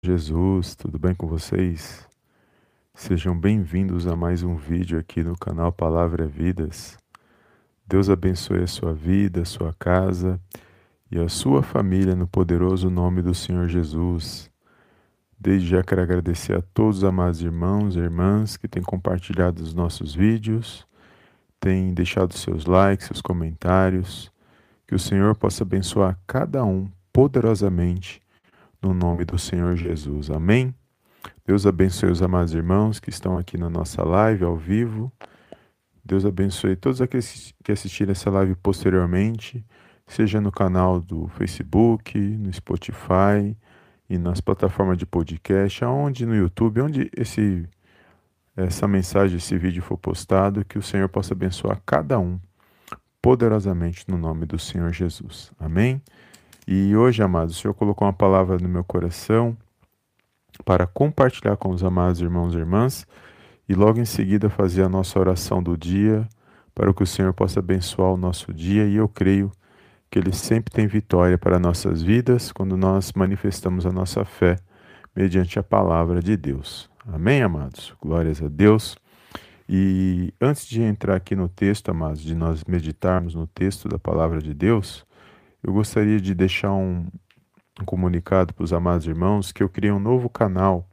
Jesus, tudo bem com vocês? Sejam bem-vindos a mais um vídeo aqui no canal Palavra Vidas. Deus abençoe a sua vida, a sua casa e a sua família no poderoso nome do Senhor Jesus. Desde já quero agradecer a todos os amados irmãos e irmãs que têm compartilhado os nossos vídeos, têm deixado seus likes, seus comentários. Que o Senhor possa abençoar cada um poderosamente no nome do Senhor Jesus. Amém? Deus abençoe os amados irmãos que estão aqui na nossa live ao vivo. Deus abençoe todos aqueles que assistirem essa live posteriormente, seja no canal do Facebook, no Spotify e nas plataformas de podcast, aonde no YouTube, onde esse essa mensagem, esse vídeo for postado, que o Senhor possa abençoar cada um poderosamente no nome do Senhor Jesus. Amém? E hoje, amados, o Senhor colocou uma palavra no meu coração para compartilhar com os amados irmãos e irmãs e logo em seguida fazer a nossa oração do dia para que o Senhor possa abençoar o nosso dia e eu creio que Ele sempre tem vitória para nossas vidas quando nós manifestamos a nossa fé mediante a palavra de Deus. Amém, amados? Glórias a Deus. E antes de entrar aqui no texto, amados, de nós meditarmos no texto da palavra de Deus, eu gostaria de deixar um, um comunicado para os amados irmãos que eu criei um novo canal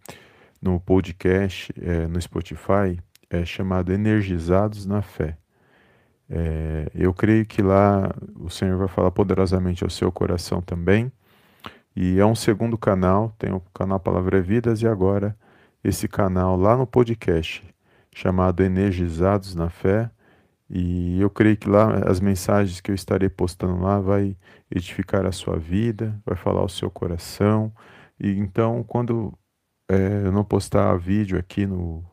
no podcast, é, no Spotify, é, chamado Energizados na Fé. É, eu creio que lá o Senhor vai falar poderosamente ao seu coração também. E é um segundo canal, tem o canal Palavra Vidas e agora esse canal lá no podcast, chamado Energizados na Fé. E eu creio que lá as mensagens que eu estarei postando lá vai edificar a sua vida, vai falar ao seu coração. E então, quando é, eu não postar vídeo aqui no,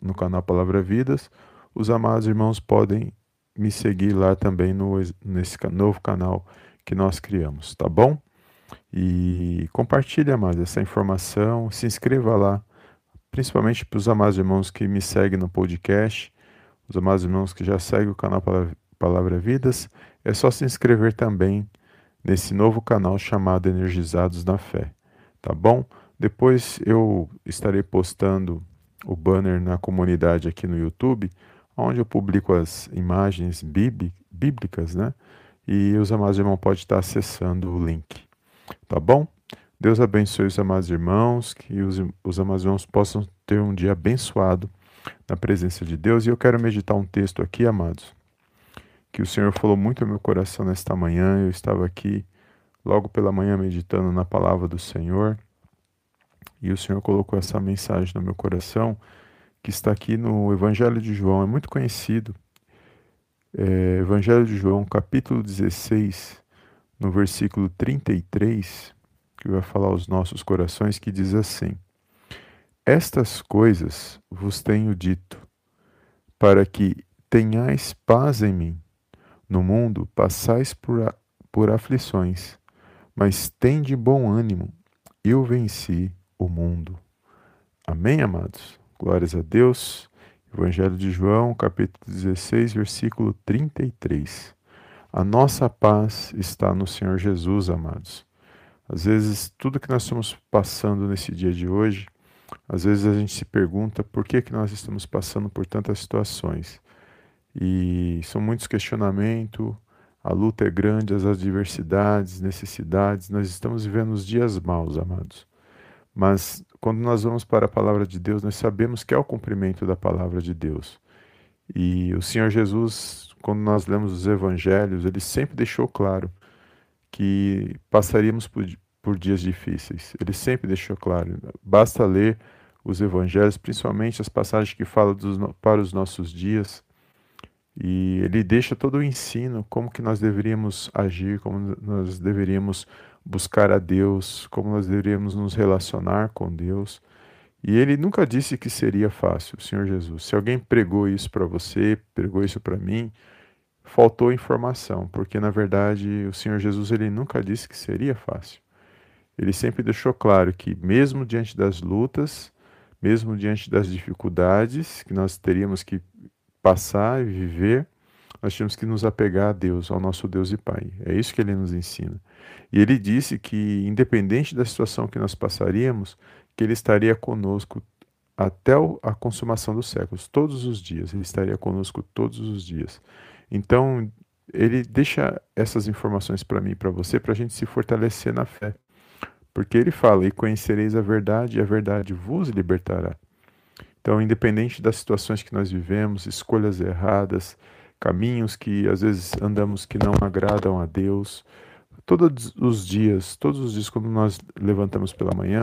no canal Palavra Vidas, os amados irmãos podem me seguir lá também no, nesse novo canal que nós criamos, tá bom? E compartilhe, amados, essa informação, se inscreva lá, principalmente para os amados irmãos que me seguem no podcast os amados irmãos que já seguem o canal Palavra Vidas, é só se inscrever também nesse novo canal chamado Energizados na Fé, tá bom? Depois eu estarei postando o banner na comunidade aqui no YouTube, onde eu publico as imagens bíblicas, né? E os amados irmãos podem estar acessando o link, tá bom? Deus abençoe os amados irmãos, que os, os amados irmãos possam ter um dia abençoado na presença de Deus. E eu quero meditar um texto aqui, amados, que o Senhor falou muito ao meu coração nesta manhã. Eu estava aqui logo pela manhã meditando na palavra do Senhor. E o Senhor colocou essa mensagem no meu coração, que está aqui no Evangelho de João, é muito conhecido. É, Evangelho de João, capítulo 16, no versículo 33, que vai falar aos nossos corações, que diz assim: estas coisas vos tenho dito, para que tenhais paz em mim. No mundo passais por, por aflições, mas tende bom ânimo, eu venci o mundo. Amém, amados? Glórias a Deus. Evangelho de João, capítulo 16, versículo 33. A nossa paz está no Senhor Jesus, amados. Às vezes, tudo que nós estamos passando nesse dia de hoje, às vezes a gente se pergunta por que, que nós estamos passando por tantas situações. E são muitos questionamentos, a luta é grande, as adversidades, necessidades, nós estamos vivendo os dias maus, amados. Mas quando nós vamos para a palavra de Deus, nós sabemos que é o cumprimento da palavra de Deus. E o Senhor Jesus, quando nós lemos os evangelhos, ele sempre deixou claro que passaríamos por, por dias difíceis. Ele sempre deixou claro. Basta ler os evangelhos, principalmente as passagens que falam dos, para os nossos dias, e ele deixa todo o ensino, como que nós deveríamos agir, como nós deveríamos buscar a Deus, como nós deveríamos nos relacionar com Deus. E ele nunca disse que seria fácil, Senhor Jesus. Se alguém pregou isso para você, pregou isso para mim, faltou informação, porque na verdade o Senhor Jesus ele nunca disse que seria fácil ele sempre deixou claro que, mesmo diante das lutas, mesmo diante das dificuldades que nós teríamos que passar e viver, nós tínhamos que nos apegar a Deus, ao nosso Deus e Pai. É isso que ele nos ensina. E ele disse que, independente da situação que nós passaríamos, que ele estaria conosco até a consumação dos séculos, todos os dias, ele estaria conosco todos os dias. Então, ele deixa essas informações para mim para você, para a gente se fortalecer na fé. Porque ele fala: E conhecereis a verdade, e a verdade vos libertará. Então, independente das situações que nós vivemos, escolhas erradas, caminhos que às vezes andamos que não agradam a Deus, todos os dias, todos os dias quando nós levantamos pela manhã,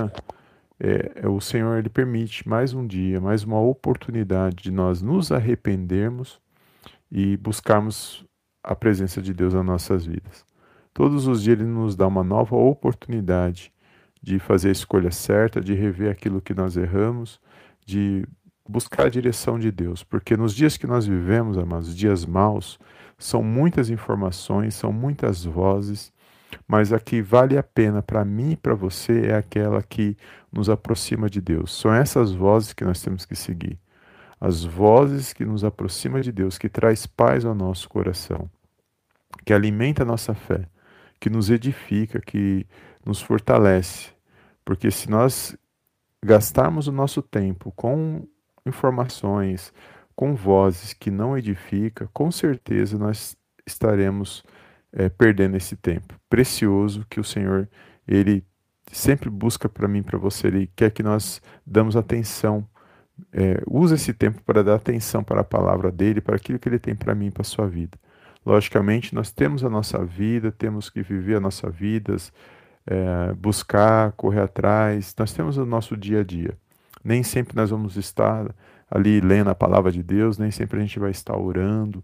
é, é, o Senhor ele permite mais um dia, mais uma oportunidade de nós nos arrependermos e buscarmos a presença de Deus nas nossas vidas. Todos os dias ele nos dá uma nova oportunidade de fazer a escolha certa, de rever aquilo que nós erramos, de buscar a direção de Deus, porque nos dias que nós vivemos, amados, dias maus, são muitas informações, são muitas vozes, mas a que vale a pena para mim e para você é aquela que nos aproxima de Deus. São essas vozes que nós temos que seguir. As vozes que nos aproximam de Deus, que traz paz ao nosso coração, que alimenta a nossa fé, que nos edifica, que nos fortalece. Porque se nós gastarmos o nosso tempo com informações, com vozes que não edificam, com certeza nós estaremos é, perdendo esse tempo precioso que o Senhor ele sempre busca para mim, para você. Ele quer que nós damos atenção, é, usa esse tempo para dar atenção para a palavra dele, para aquilo que ele tem para mim, para a sua vida. Logicamente, nós temos a nossa vida, temos que viver a nossa vida, é, buscar, correr atrás, nós temos o nosso dia a dia. Nem sempre nós vamos estar ali lendo a palavra de Deus, nem sempre a gente vai estar orando,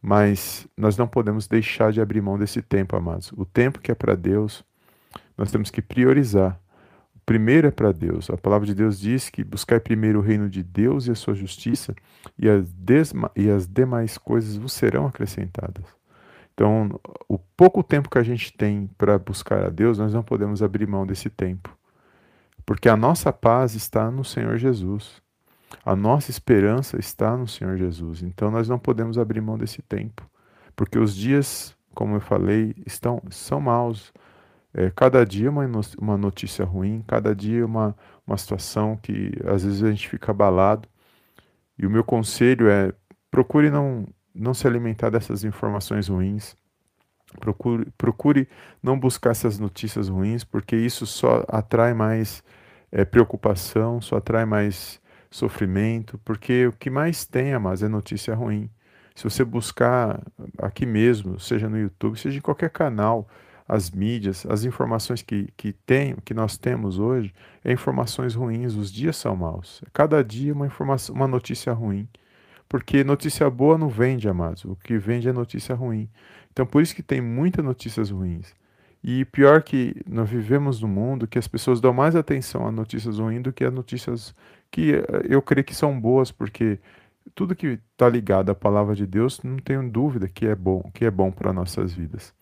mas nós não podemos deixar de abrir mão desse tempo, amados. O tempo que é para Deus, nós temos que priorizar. O primeiro é para Deus. A palavra de Deus diz que buscar primeiro o reino de Deus e a sua justiça, e as, e as demais coisas vos serão acrescentadas. Então, o pouco tempo que a gente tem para buscar a Deus, nós não podemos abrir mão desse tempo. Porque a nossa paz está no Senhor Jesus. A nossa esperança está no Senhor Jesus. Então nós não podemos abrir mão desse tempo, porque os dias, como eu falei, estão são maus. É, cada dia uma, uma notícia ruim, cada dia uma, uma situação que às vezes a gente fica abalado. E o meu conselho é procure não, não se alimentar dessas informações ruins. Procure, procure não buscar essas notícias ruins, porque isso só atrai mais é, preocupação, só atrai mais sofrimento, porque o que mais tem, amados, é notícia ruim. Se você buscar aqui mesmo, seja no YouTube, seja em qualquer canal, as mídias, as informações que, que, tem, que nós temos hoje, é informações ruins, os dias são maus. Cada dia uma, informação, uma notícia ruim. Porque notícia boa não vende, amados. O que vende é notícia ruim. Então, por isso que tem muitas notícias ruins. E pior que nós vivemos num mundo que as pessoas dão mais atenção a notícias ruins do que a notícias que eh, eu creio que são boas, porque tudo que está ligado à palavra de Deus, não tenho dúvida que é bom, que é bom para nossas vidas.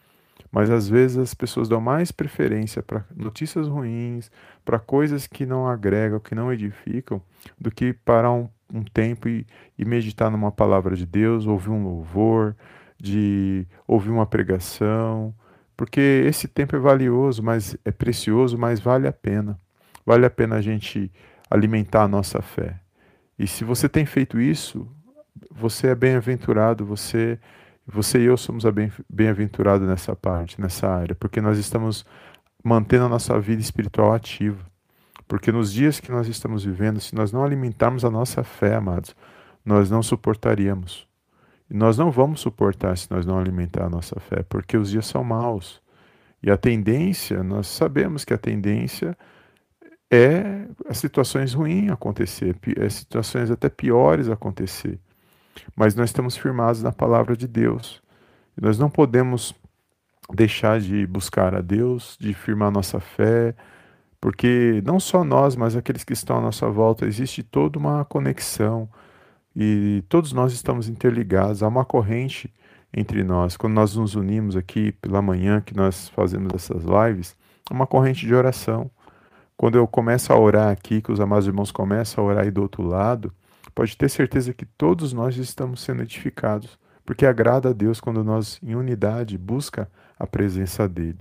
Mas às vezes as pessoas dão mais preferência para notícias ruins, para coisas que não agregam, que não edificam, do que parar um, um tempo e, e meditar numa palavra de Deus, ouvir um louvor, de ouvir uma pregação, porque esse tempo é valioso, mas é precioso, mas vale a pena. Vale a pena a gente alimentar a nossa fé. E se você tem feito isso, você é bem-aventurado, você você e eu somos bem-aventurados nessa parte, nessa área, porque nós estamos mantendo a nossa vida espiritual ativa. Porque nos dias que nós estamos vivendo, se nós não alimentarmos a nossa fé, amados, nós não suportaríamos. E nós não vamos suportar se nós não alimentar a nossa fé, porque os dias são maus. E a tendência, nós sabemos que a tendência é as situações ruins acontecer, é situações até piores acontecer. Mas nós estamos firmados na palavra de Deus. E nós não podemos deixar de buscar a Deus, de firmar nossa fé, porque não só nós, mas aqueles que estão à nossa volta, existe toda uma conexão e todos nós estamos interligados, há uma corrente entre nós. Quando nós nos unimos aqui pela manhã, que nós fazemos essas lives, há uma corrente de oração. Quando eu começo a orar aqui, que os amados irmãos começam a orar aí do outro lado, pode ter certeza que todos nós estamos sendo edificados, porque agrada a Deus quando nós, em unidade, busca a presença dele.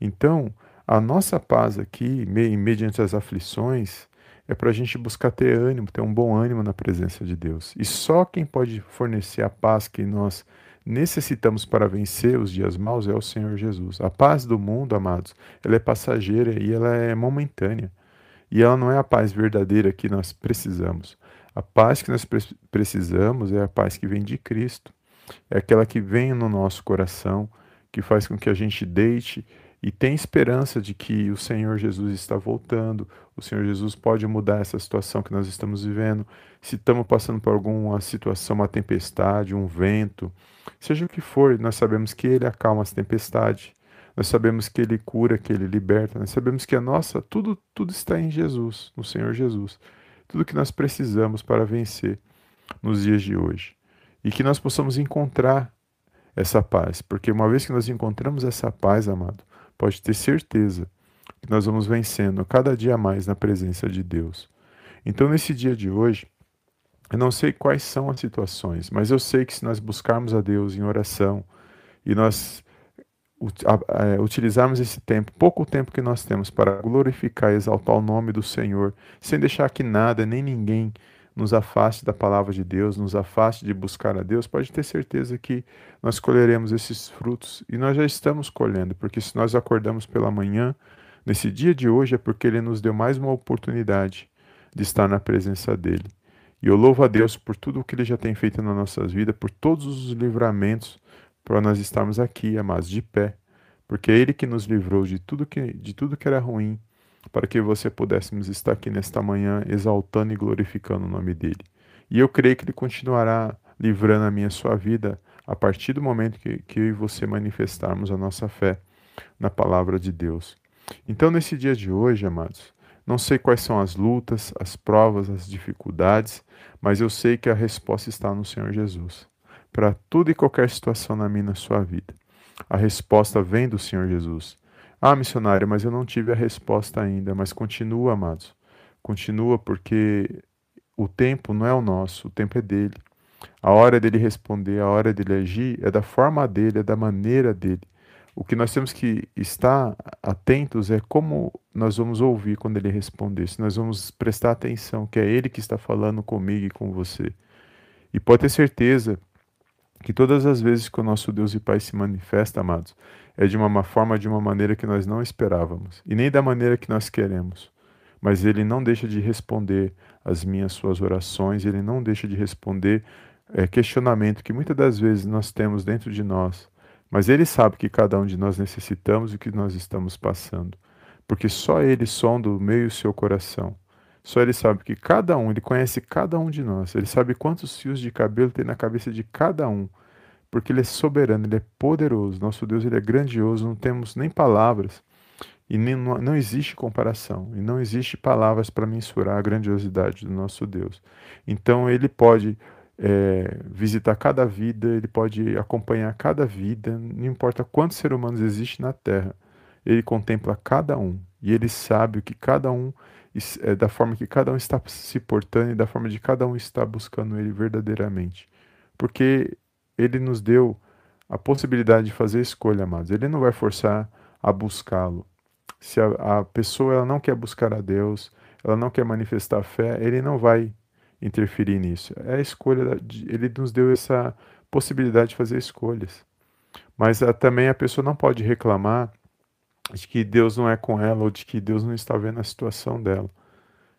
Então, A nossa paz aqui, mediante as aflições, é para a gente buscar ter ânimo, ter um bom ânimo na presença de Deus. E só quem pode fornecer a paz que nós necessitamos para vencer os dias maus é o Senhor Jesus. A paz do mundo, amados, ela é passageira e ela é momentânea. E ela não é a paz verdadeira que nós precisamos. A paz que nós precisamos é a paz que vem de Cristo. É aquela que vem no nosso coração, que faz com que a gente deite e tenha esperança de que o Senhor Jesus está voltando, o Senhor Jesus pode mudar essa situação que nós estamos vivendo. Se estamos passando por alguma situação, uma tempestade, um vento, seja o que for, nós sabemos que Ele acalma as tempestades. Nós sabemos que Ele cura, que Ele liberta. Nós sabemos que a nossa, tudo, tudo está em Jesus, no Senhor Jesus. Tudo que nós precisamos para vencer nos dias de hoje. E que nós possamos encontrar essa paz. Porque uma vez que nós encontramos essa paz, amado, pode ter certeza que nós vamos vencendo cada dia mais na presença de Deus. Então, nesse dia de hoje, eu não sei quais são as situações, mas eu sei que se nós buscarmos a Deus em oração e nós é, utilizarmos esse tempo, pouco tempo que nós temos para glorificar e exaltar o nome do Senhor, sem deixar que nada nem ninguém nos afaste da palavra de Deus, nos afaste de buscar a Deus, pode ter certeza que nós colheremos esses frutos e nós já estamos colhendo, porque se nós acordamos pela manhã, nesse dia de hoje, é porque Ele nos deu mais uma oportunidade de estar na presença dEle. E eu louvo a Deus por tudo o que Ele já tem feito nas nossas vidas, por todos os livramentos, para nós estarmos aqui, amados, de pé, porque é Ele que nos livrou de tudo que, de tudo que era ruim, para que você pudéssemos estar aqui nesta manhã exaltando e glorificando o nome dEle. E eu creio que Ele continuará livrando a minha sua vida a partir do momento que, que eu e você manifestarmos a nossa fé na palavra de Deus. Então, nesse dia de hoje, amados, não sei quais são as lutas, as provas, as dificuldades, mas eu sei que a resposta está no Senhor Jesus para toda e qualquer situação na minha na sua vida. A resposta vem do Senhor Jesus. Ah, missionário, mas eu não tive a resposta ainda. Mas continua, amados. Continua, porque o tempo não é o nosso, o tempo é dele. A hora dele responder, a hora dele agir é da forma dele, é da maneira dele. O que nós temos que estar atentos é como nós vamos ouvir quando ele responder, se nós vamos prestar atenção que é ele que está falando comigo e com você. E pode ter certeza que todas as vezes que o nosso Deus e Pai se manifesta, amados, é de uma forma, de uma maneira que nós não esperávamos, e nem da maneira que nós queremos. Mas Ele não deixa de responder as minhas suas orações, Ele não deixa de responder é, questionamento que muitas das vezes nós temos dentro de nós. Mas Ele sabe que cada um de nós necessitamos e que nós estamos passando. Porque só Ele sonda o meio e seu coração. Só Ele sabe que cada um, Ele conhece cada um de nós. Ele sabe quantos fios de cabelo tem na cabeça de cada um. Porque Ele é soberano, Ele é poderoso. Nosso Deus, Ele é grandioso. Não temos nem palavras. E nem, não, não existe comparação. E não existe palavras para mensurar a grandiosidade do nosso Deus. Então Ele pode é, visitar cada vida, Ele pode acompanhar cada vida. Não importa quantos seres humanos existem na Terra. Ele contempla cada um. E Ele sabe o que cada um é, da forma que cada um está se portando e da forma de cada um está buscando Ele verdadeiramente. Porque Ele nos deu a possibilidade de fazer escolha, amados. Ele não vai forçar a buscá-lo. Se a, a, pessoa ela não quer buscar a Deus, ela não quer manifestar fé, Ele não vai interferir nisso. É a escolha, Ele nos deu essa possibilidade de fazer escolhas. Mas a, também a pessoa não pode reclamar de que Deus não é com ela ou de que Deus não está vendo a situação dela.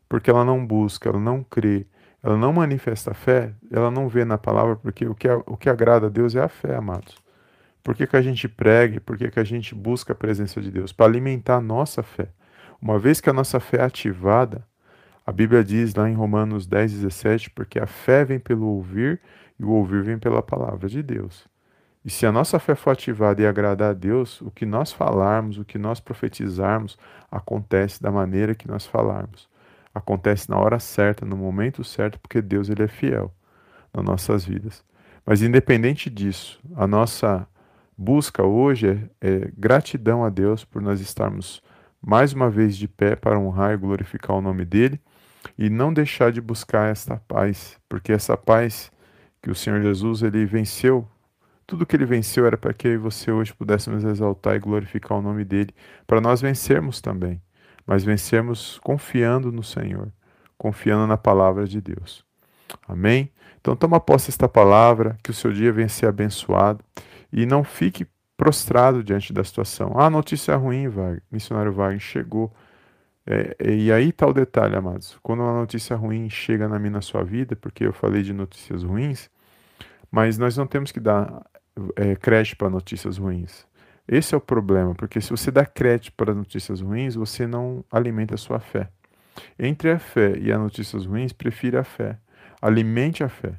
Porque ela não busca, ela não crê, ela não manifesta a fé, ela não vê na palavra, porque o que, o que agrada a Deus é a fé, amados. Por que, que a gente prega? Por que, que a gente busca a presença de Deus? Para alimentar a nossa fé. Uma vez que a nossa fé é ativada, a Bíblia diz lá em Romanos 10, 17, porque a fé vem pelo ouvir e o ouvir vem pela palavra de Deus. E se a nossa fé for ativada e agradar a Deus, o que nós falarmos, o que nós profetizarmos, acontece da maneira que nós falarmos. Acontece na hora certa, no momento certo, porque Deus ele é fiel nas nossas vidas. Mas independente disso, a nossa busca hoje é, é gratidão a Deus por nós estarmos mais uma vez de pé para honrar e glorificar o nome dele e não deixar de buscar esta paz, porque essa paz que o Senhor Jesus ele venceu Tudo que ele venceu era para que você hoje pudéssemos exaltar e glorificar o nome dele, para nós vencermos também, mas vencermos confiando no Senhor, confiando na palavra de Deus. Amém? Então toma posse esta palavra, que o seu dia venha ser abençoado e não fique prostrado diante da situação. Ah, notícia ruim, Wagner, missionário Wagner, chegou. É, e aí está o detalhe, amados. Quando uma notícia ruim chega na minha na sua vida, porque eu falei de notícias ruins, mas nós não temos que dar é, crédito para notícias ruins. Esse é o problema, porque se você dá crédito para notícias ruins, você não alimenta a sua fé. Entre a fé e as notícias ruins, prefira a fé. Alimente a fé.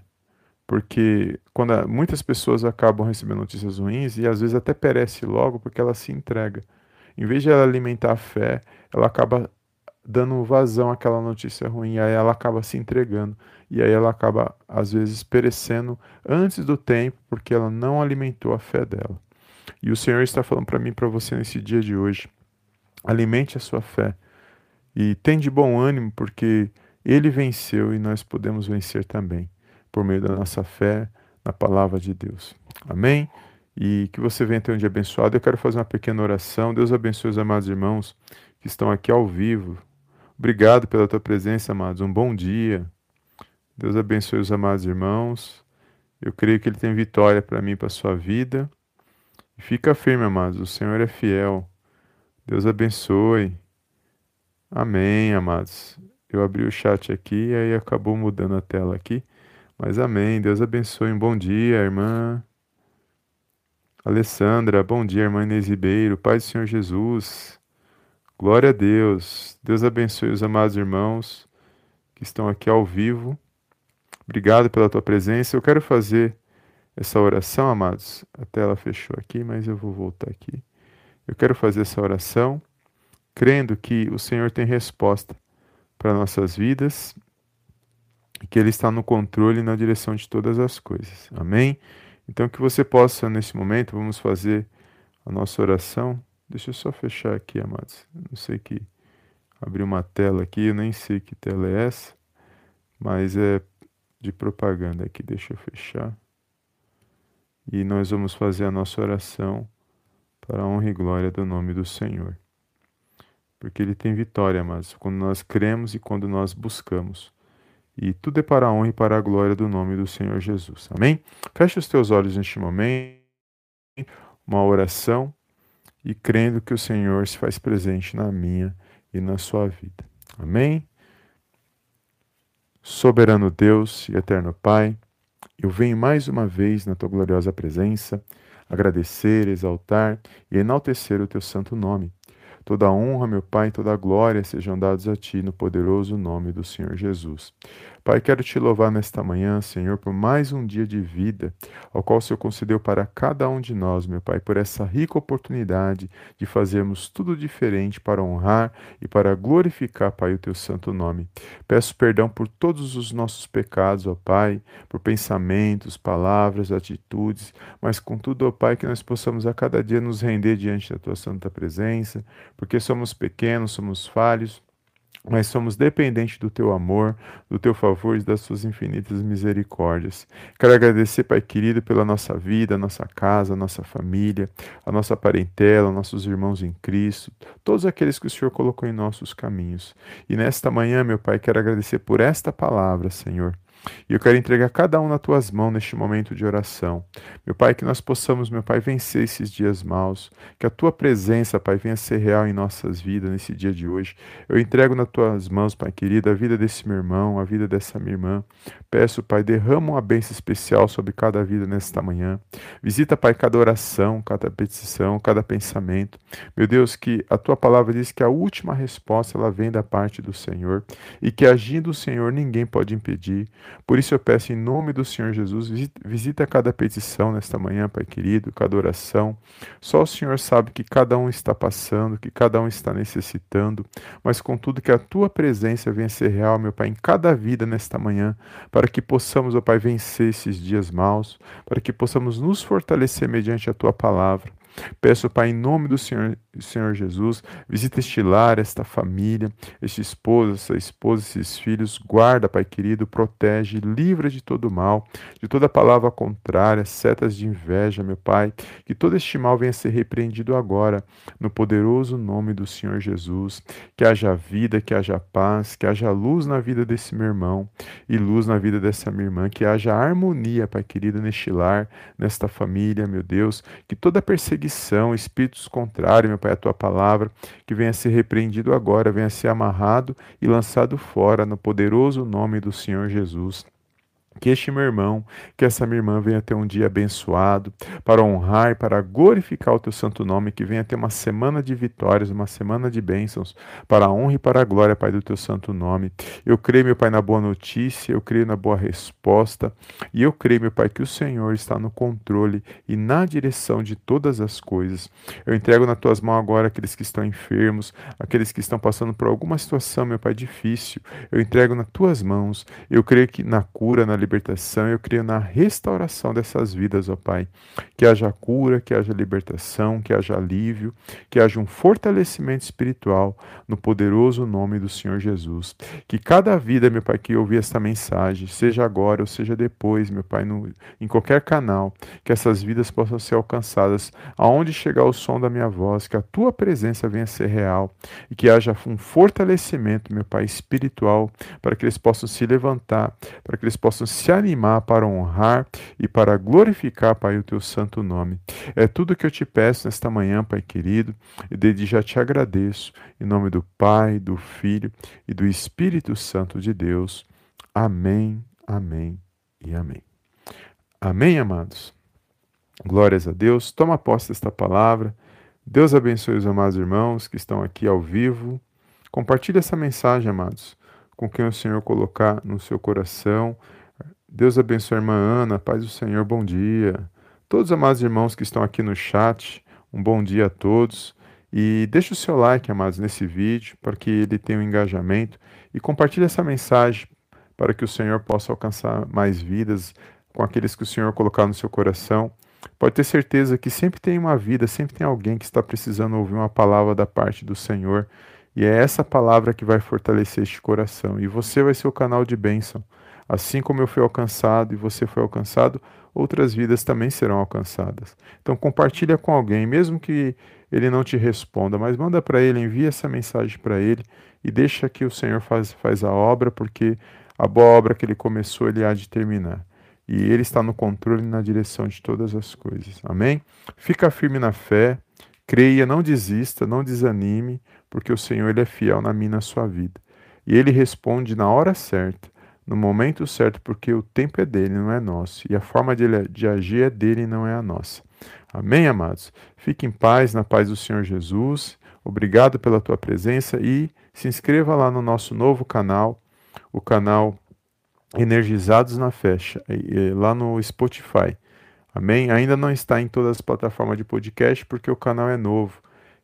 Porque quando muitas pessoas acabam recebendo notícias ruins e às vezes até perece logo porque ela se entrega. Em vez de ela alimentar a fé, ela acaba dando vazão àquela notícia ruim, aí ela acaba se entregando e aí ela acaba às vezes perecendo antes do tempo porque ela não alimentou a fé dela. E o Senhor está falando para mim, para você nesse dia de hoje, alimente a sua fé e tem de bom ânimo porque ele venceu e nós podemos vencer também, por meio da nossa fé na palavra de Deus. Amém? E que você venha ter um dia abençoado. Eu quero fazer uma pequena oração. Deus abençoe os amados irmãos que estão aqui ao vivo. Obrigado pela tua presença, amados. Um bom dia. Deus abençoe os amados irmãos. Eu creio que Ele tem vitória para mim para a sua vida. Fica firme, amados. O Senhor é fiel. Deus abençoe. Amém, amados. Eu abri o chat aqui e aí acabou mudando a tela aqui. Mas amém. Deus abençoe. Um bom dia, irmã. Alessandra, bom dia, irmã Inês Ribeiro. Pai do Senhor Jesus. Glória a Deus. Deus abençoe os amados irmãos que estão aqui ao vivo. Obrigado pela tua presença. Eu quero fazer essa oração, amados. A tela fechou aqui, mas eu vou voltar aqui. Eu quero fazer essa oração crendo que o Senhor tem resposta para nossas vidas e que Ele está no controle e na direção de todas as coisas. Amém? Então, que você possa, nesse momento, vamos fazer a nossa oração. Deixa eu só fechar aqui, amados. Não sei que. Abrir uma tela aqui, eu nem sei que tela é essa, mas é de propaganda aqui. Deixa eu fechar. E nós vamos fazer a nossa oração para a honra e glória do nome do Senhor porque ele tem vitória, mas quando nós cremos e quando nós buscamos. E tudo é para a honra e para a glória do nome do Senhor Jesus. Amém? Feche os teus olhos neste momento, uma oração e crendo que o Senhor se faz presente na minha e na sua vida. Amém? Soberano Deus e eterno Pai, eu venho mais uma vez na tua gloriosa presença agradecer, exaltar e enaltecer o teu santo nome Toda a honra, meu Pai, toda a glória sejam dados a Ti no poderoso nome do Senhor Jesus. Pai, quero te louvar nesta manhã, Senhor, por mais um dia de vida, ao qual o Senhor concedeu para cada um de nós, meu Pai, por essa rica oportunidade de fazermos tudo diferente para honrar e para glorificar, Pai, o teu santo nome. Peço perdão por todos os nossos pecados, ó Pai, por pensamentos, palavras, atitudes, mas contudo, ó Pai, que nós possamos a cada dia nos render diante da tua santa presença, porque somos pequenos, somos falhos mas somos dependentes do teu amor, do teu favor e das suas infinitas misericórdias. Quero agradecer, Pai querido, pela nossa vida, nossa casa, nossa família, a nossa parentela, nossos irmãos em Cristo, todos aqueles que o Senhor colocou em nossos caminhos. E nesta manhã, meu Pai, quero agradecer por esta palavra, Senhor. E eu quero entregar cada um nas tuas mãos neste momento de oração. Meu Pai, que nós possamos, meu Pai, vencer esses dias maus. Que a tua presença, Pai, venha ser real em nossas vidas nesse dia de hoje. Eu entrego nas tuas mãos, Pai querido, a vida desse meu irmão, a vida dessa minha irmã. Peço, Pai, derrama uma bênção especial sobre cada vida nesta manhã. Visita, Pai, cada oração, cada petição, cada pensamento. Meu Deus, que a tua palavra diz que a última resposta ela vem da parte do Senhor e que agindo o Senhor ninguém pode impedir. Por isso eu peço em nome do Senhor Jesus, visita cada petição nesta manhã, Pai querido, cada oração. Só o Senhor sabe que cada um está passando, que cada um está necessitando, mas contudo que a tua presença venha ser real, meu Pai, em cada vida nesta manhã, para que possamos, ó Pai, vencer esses dias maus, para que possamos nos fortalecer mediante a tua palavra. Peço, Pai, em nome do Senhor Senhor Jesus. Visita este lar, esta família, este esposo, essa esposa, esses filhos. Guarda, Pai querido, protege, livra de todo mal, de toda palavra contrária, setas de inveja, meu Pai. Que todo este mal venha a ser repreendido agora, no poderoso nome do Senhor Jesus. Que haja vida, que haja paz, que haja luz na vida desse meu irmão e luz na vida dessa minha irmã. Que haja harmonia, Pai querido, neste lar, nesta família, meu Deus. Que toda perseguição, espíritos contrários, meu Pai, a tua palavra, que venha ser repreendido agora, venha ser amarrado e lançado fora no poderoso nome do Senhor Jesus. Que este meu irmão, que essa minha irmã venha ter um dia abençoado, para honrar e para glorificar o teu santo nome, que venha ter uma semana de vitórias, uma semana de bênçãos, para a honra e para a glória, Pai, do teu santo nome. Eu creio, meu Pai, na boa notícia, eu creio na boa resposta, e eu creio, meu Pai, que o Senhor está no controle e na direção de todas as coisas. Eu entrego nas tuas mãos agora aqueles que estão enfermos, aqueles que estão passando por alguma situação, meu Pai, difícil. Eu entrego nas tuas mãos. Eu creio que na cura, na libertação, eu creio na restauração dessas vidas, ó Pai. Que haja cura, que haja libertação, que haja alívio, que haja um fortalecimento espiritual no poderoso nome do Senhor Jesus. Que cada vida, meu Pai, que ouvir esta mensagem, seja agora ou seja depois, meu Pai, no, em qualquer canal, que essas vidas possam ser alcançadas aonde chegar o som da minha voz, que a tua presença venha a ser real e que haja um fortalecimento, meu Pai, espiritual, para que eles possam se levantar, para que eles possam se animar para honrar e para glorificar, Pai, o teu santo nome. É tudo que eu te peço nesta manhã, Pai querido, e desde já te agradeço, em nome do Pai, do Filho e do Espírito Santo de Deus. Amém, amém e amém. Amém, amados? Glórias a Deus. Toma posse desta palavra. Deus abençoe os amados irmãos que estão aqui ao vivo. Compartilhe essa mensagem, amados, com quem o Senhor colocar no seu coração Deus abençoe a irmã Ana, paz do Senhor, bom dia. Todos os amados irmãos que estão aqui no chat, um bom dia a todos. E deixe o seu like, amados, nesse vídeo, para que ele tenha um engajamento. E compartilhe essa mensagem para que o Senhor possa alcançar mais vidas com aqueles que o Senhor colocar no seu coração. Pode ter certeza que sempre tem uma vida, sempre tem alguém que está precisando ouvir uma palavra da parte do Senhor. E é essa palavra que vai fortalecer este coração. E você vai ser o canal de bênção. Assim como eu fui alcançado e você foi alcançado, outras vidas também serão alcançadas. Então compartilha com alguém, mesmo que ele não te responda, mas manda para ele, envia essa mensagem para ele e deixa que o Senhor faz, faz a obra, porque a boa obra que ele começou, ele há de terminar. E ele está no controle e na direção de todas as coisas. Amém? Fica firme na fé, creia, não desista, não desanime, porque o Senhor ele é fiel na minha na sua vida. E ele responde na hora certa no momento certo, porque o tempo é dele, não é nosso, e a forma de, de agir é dele, não é a nossa. Amém, amados? Fique em paz, na paz do Senhor Jesus. Obrigado pela tua presença e se inscreva lá no nosso novo canal, o canal Energizados na Fé, lá no Spotify. Amém? Ainda não está em todas as plataformas de podcast porque o canal é novo.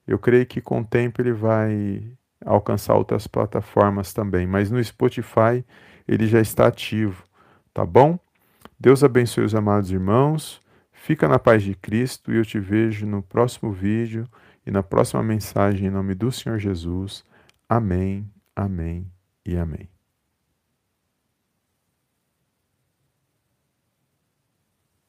Eu creio que com o tempo ele vai alcançar outras plataformas também, mas no Spotify ele já está ativo, tá bom? Deus abençoe os amados irmãos. Fica na paz de Cristo e eu te vejo no próximo vídeo e na próxima mensagem em nome do Senhor Jesus. Amém, amém e amém.